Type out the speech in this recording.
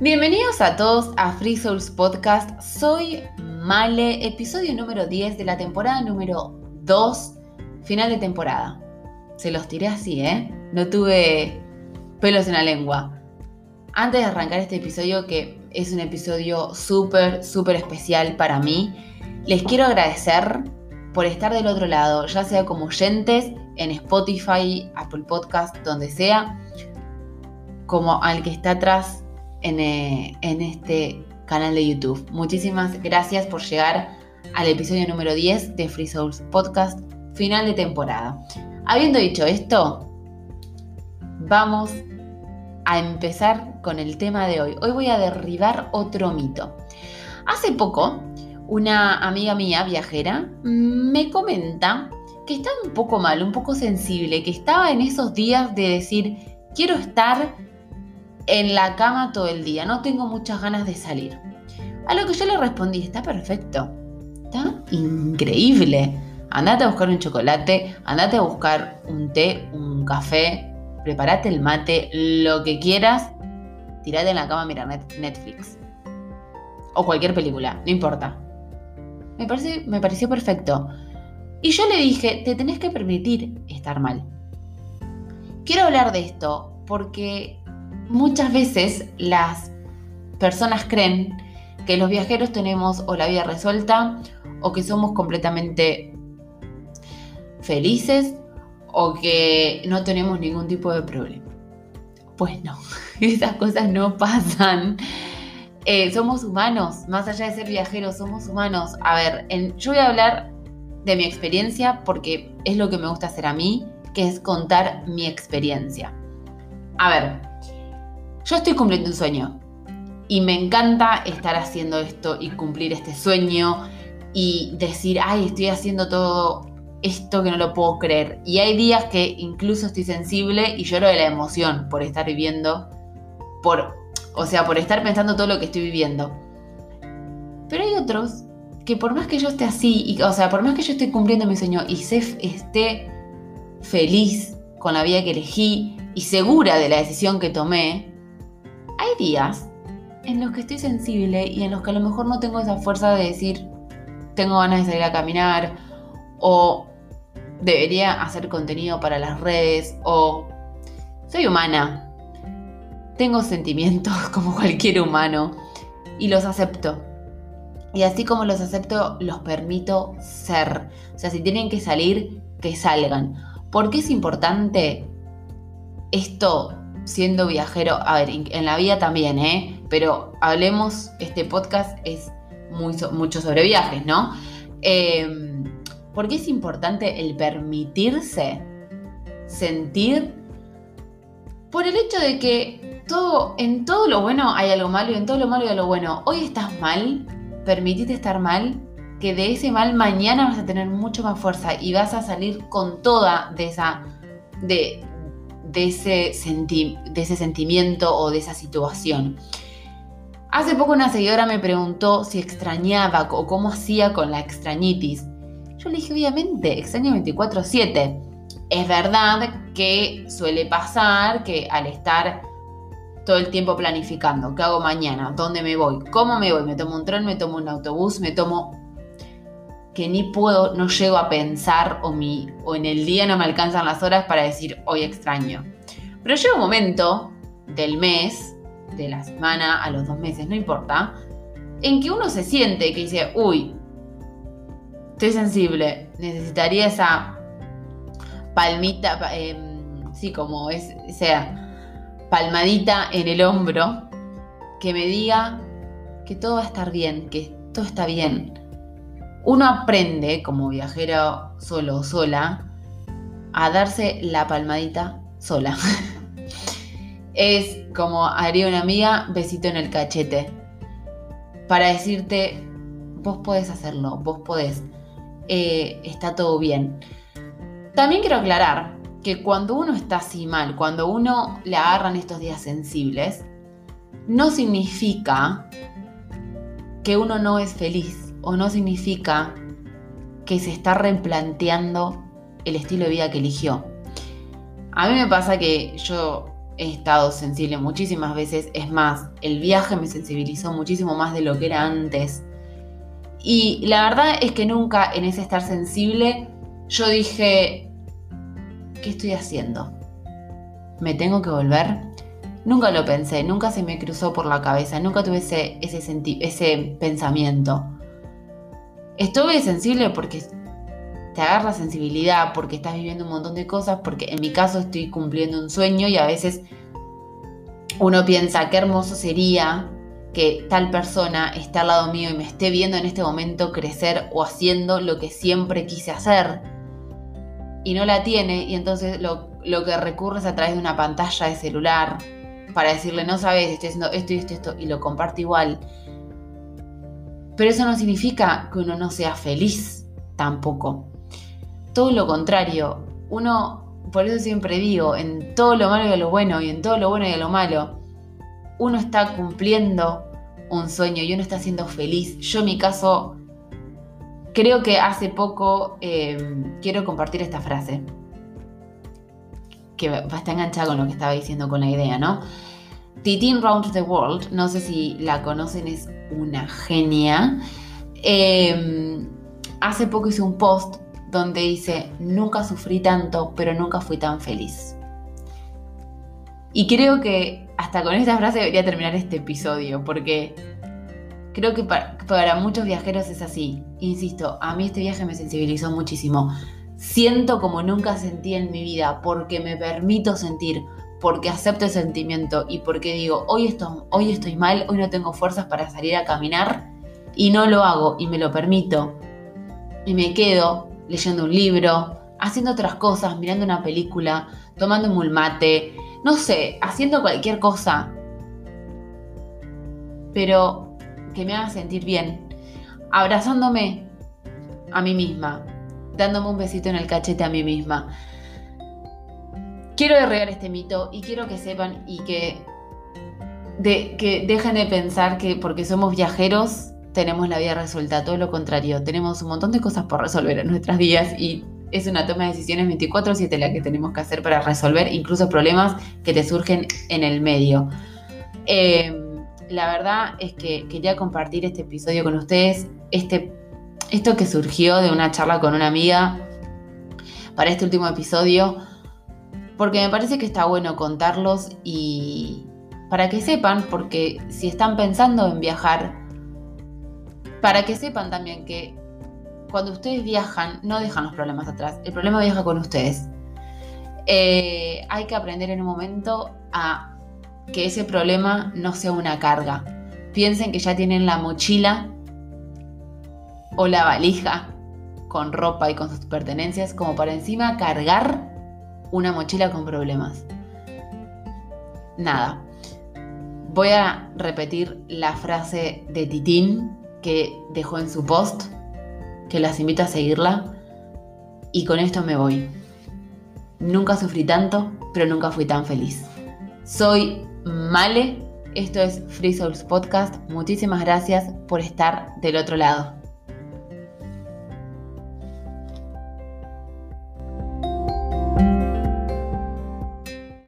Bienvenidos a todos a Free Souls Podcast. Soy Male, episodio número 10 de la temporada número 2, final de temporada. Se los tiré así, ¿eh? No tuve pelos en la lengua. Antes de arrancar este episodio, que es un episodio súper, súper especial para mí, les quiero agradecer por estar del otro lado, ya sea como oyentes en Spotify, Apple Podcast, donde sea, como al que está atrás en, eh, en este canal de YouTube. Muchísimas gracias por llegar al episodio número 10 de Free Souls Podcast, final de temporada. Habiendo dicho esto, vamos a empezar con el tema de hoy. Hoy voy a derribar otro mito. Hace poco, una amiga mía, viajera, me comenta que estaba un poco mal, un poco sensible, que estaba en esos días de decir, quiero estar en la cama todo el día, no tengo muchas ganas de salir. A lo que yo le respondí, está perfecto, está increíble. Andate a buscar un chocolate, andate a buscar un té, un café, prepárate el mate, lo que quieras, tirate en la cama a mirar Netflix. O cualquier película, no importa. Me, me pareció perfecto. Y yo le dije, te tenés que permitir estar mal. Quiero hablar de esto porque muchas veces las personas creen que los viajeros tenemos o la vida resuelta o que somos completamente felices o que no tenemos ningún tipo de problema. Pues no, esas cosas no pasan. Eh, somos humanos, más allá de ser viajeros, somos humanos. A ver, yo voy a hablar de mi experiencia porque es lo que me gusta hacer a mí, que es contar mi experiencia. A ver, yo estoy cumpliendo un sueño y me encanta estar haciendo esto y cumplir este sueño y decir, ay, estoy haciendo todo esto que no lo puedo creer. Y hay días que incluso estoy sensible y lloro de la emoción por estar viviendo, por, o sea, por estar pensando todo lo que estoy viviendo. Pero hay otros que por más que yo esté así, o sea, por más que yo esté cumpliendo mi sueño y se, esté feliz con la vida que elegí y segura de la decisión que tomé, hay días en los que estoy sensible y en los que a lo mejor no tengo esa fuerza de decir, tengo ganas de salir a caminar o debería hacer contenido para las redes o soy humana, tengo sentimientos como cualquier humano y los acepto. Y así como los acepto, los permito ser. O sea, si tienen que salir, que salgan. ¿Por qué es importante esto siendo viajero? A ver, en la vida también, ¿eh? Pero hablemos, este podcast es muy, mucho sobre viajes, ¿no? Eh, ¿Por qué es importante el permitirse sentir? Por el hecho de que todo, en todo lo bueno hay algo malo y en todo lo malo hay algo bueno. Hoy estás mal, permitite estar mal, que de ese mal mañana vas a tener mucho más fuerza y vas a salir con toda de esa. de, ese, de ese sentimiento o de esa situación. Hace poco una seguidora me preguntó si extrañaba o cómo hacía con la extrañitis. Yo le dije, obviamente, extraño 24/7. Es verdad que suele pasar que al estar todo el tiempo planificando. ¿Qué hago mañana? ¿Dónde me voy? ¿Cómo me voy? ¿Me tomo un tren? ¿Me tomo un autobús? ¿Me tomo...? Que ni puedo, no llego a pensar o, mi, o en el día no me alcanzan las horas para decir hoy extraño. Pero llega un momento del mes, de la semana, a los dos meses, no importa, en que uno se siente que dice, uy, estoy sensible, necesitaría esa palmita, em, sí, como es, palmadita en el hombro que me diga que todo va a estar bien, que todo está bien. Uno aprende, como viajero solo o sola, a darse la palmadita sola. es como haría una amiga, besito en el cachete. Para decirte, vos podés hacerlo, vos podés. Eh, está todo bien. También quiero aclarar que cuando uno está así mal, cuando uno le agarran estos días sensibles, no significa que uno no es feliz o no significa que se está replanteando el estilo de vida que eligió. A mí me pasa que yo he estado sensible muchísimas veces. Es más, el viaje me sensibilizó muchísimo más de lo que era antes. Y la verdad es que nunca en ese estar sensible yo dije, ¿qué estoy haciendo? ¿Me tengo que volver? Nunca lo pensé, nunca se me cruzó por la cabeza, nunca tuve ese, ese, ese pensamiento. Estuve sensible porque te agarra sensibilidad, porque estás viviendo un montón de cosas, porque en mi caso estoy cumpliendo un sueño y a veces uno piensa qué hermoso sería que tal persona esté al lado mío y me esté viendo en este momento crecer o haciendo lo que siempre quise hacer y no la tiene y entonces lo, lo que recurre es a través de una pantalla de celular para decirle no sabes, estoy haciendo esto y esto, esto y lo comparte igual. Pero eso no significa que uno no sea feliz tampoco. Todo lo contrario, uno, por eso siempre digo, en todo lo malo y a lo bueno y en todo lo bueno y a lo malo, uno está cumpliendo un sueño y uno está siendo feliz. Yo en mi caso, creo que hace poco em, quiero compartir esta frase, que va a estar enganchada con lo que estaba diciendo con la idea, ¿no? Titin Round the World, no sé si la conocen, es una genia. Em, hace poco hice un post donde dice, nunca sufrí tanto, pero nunca fui tan feliz. Y creo que hasta con esta frase debería terminar este episodio, porque creo que para, muchos viajeros es así. Insisto, a mí este viaje me sensibilizó muchísimo. Siento como nunca sentí en mi vida, porque me permito sentir, porque acepto el sentimiento y porque digo, hoy, hoy estoy mal, hoy no tengo fuerzas para salir a caminar y no lo hago y me lo permito. Y me quedo leyendo un libro, haciendo otras cosas, mirando una película, tomando un mulmate, no sé, haciendo cualquier cosa, pero que me haga sentir bien, abrazándome a mí misma, dándome un besito en el cachete a mí misma. Quiero derribar este mito y quiero que sepan y que, que dejen de pensar que porque somos viajeros tenemos la vida resuelta, todo lo contrario, tenemos un montón de cosas por resolver en nuestras vidas y es una toma de decisiones 24/7 la que tenemos que hacer para resolver incluso problemas que te surgen en el medio. Em, la verdad es que quería compartir este episodio con ustedes, este, esto que surgió de una charla con una amiga para este último episodio, porque me parece que está bueno contarlos y para que sepan, porque si están pensando en viajar, para que sepan también que cuando ustedes viajan, no dejan los problemas atrás. El problema viaja con ustedes. Eh, hay que aprender en un momento a que ese problema no sea una carga. Piensen que ya tienen la mochila o la valija con ropa y con sus pertenencias como para encima cargar una mochila con problemas. Nada. Voy a repetir la frase de Titín que dejó en su post, que las invito a seguirla. Y con esto me voy. Nunca sufrí tanto, pero nunca fui tan feliz. Soy Male, esto es Free Souls Podcast. Muchísimas gracias por estar del otro lado.